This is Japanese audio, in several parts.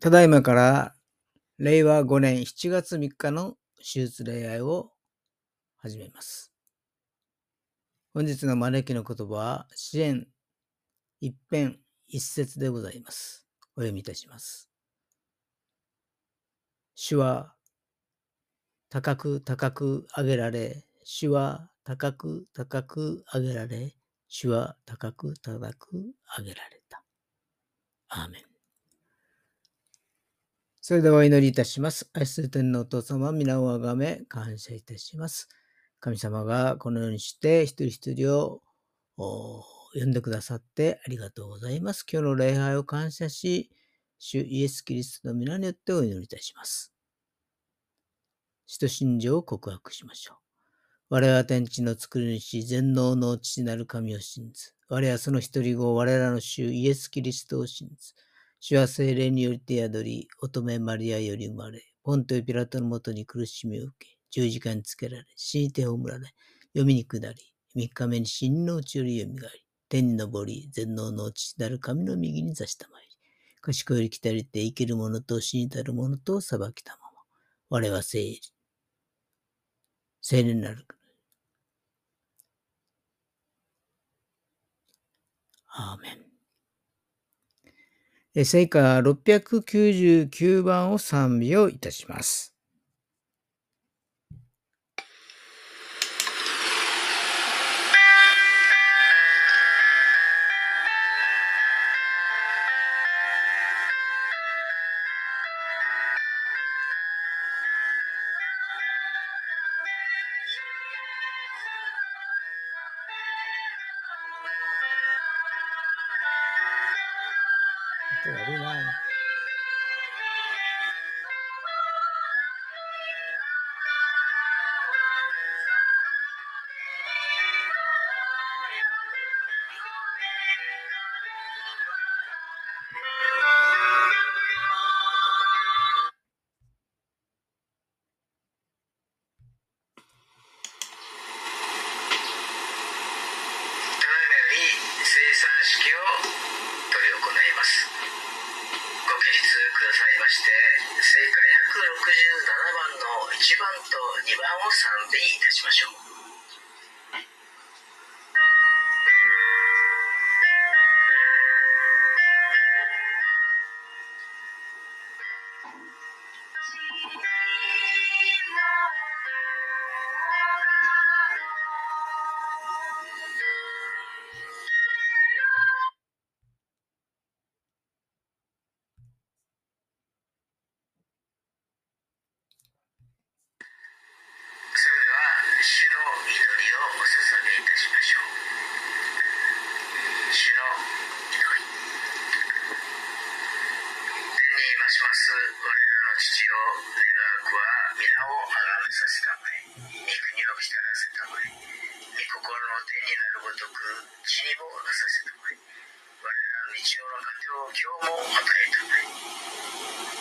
ただいまから令和5年7月3日の手術礼拝を始めます。本日の招きの言葉は支援一編一節でございます。お読みいたします。主は高く高く上げられ、主は高く高く上げられ、主は高く高く上げられた。アーメン。それではお祈りいたします。愛する天のお父様、皆をあがめ、感謝いたします。神様がこのようにして一人一人を呼んでくださってありがとうございます。今日の礼拝を感謝し、主イエス・キリストの皆によってお祈りいたします。使徒信条を告白しましょう。我は天地の作り主、全能の父なる神を信ず。我はその一人子、我らの主イエス・キリストを信ず。主は精霊により手宿り、乙女マリアより生まれ、ポントヨピラトのもとに苦しみを受け、十字架につけられ、死にて葬られ、読みに下り、三日目に死のうちより蘇り、天に昇り、全能の父なる神の右に座したまいり、賢より来たりて生きる者と死にたる者と裁きたまま、我は聖霊、聖霊なる。アーメン。聖火699番を賛美をいたします。音悪いな。ただいまより生産式を執り行います日くださいまして正解167番の1番と2番を賛美いたしましょう。天になるごとく地にもなさせたまえ我らの。日常の糧を今日も与えたまえ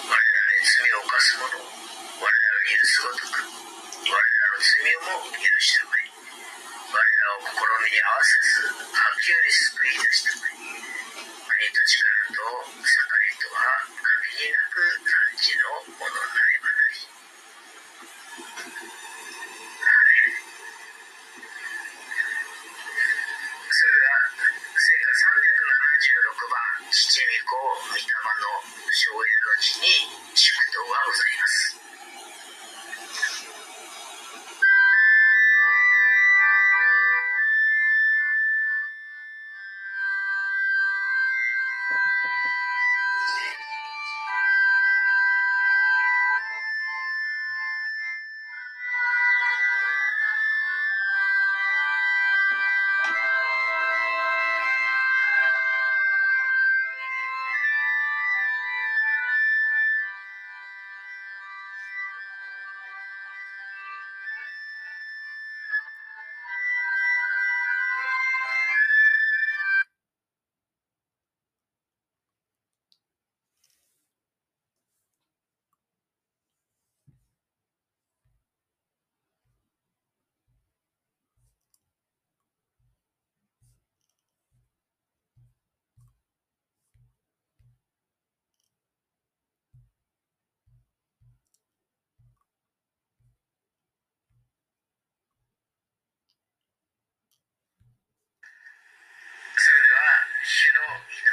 我らに罪を犯す者を我らが許すごとく我らの罪をも許したまえ我らを心に合わせず吐きより救い出したまえ国と力と盛りとは限りなく dogs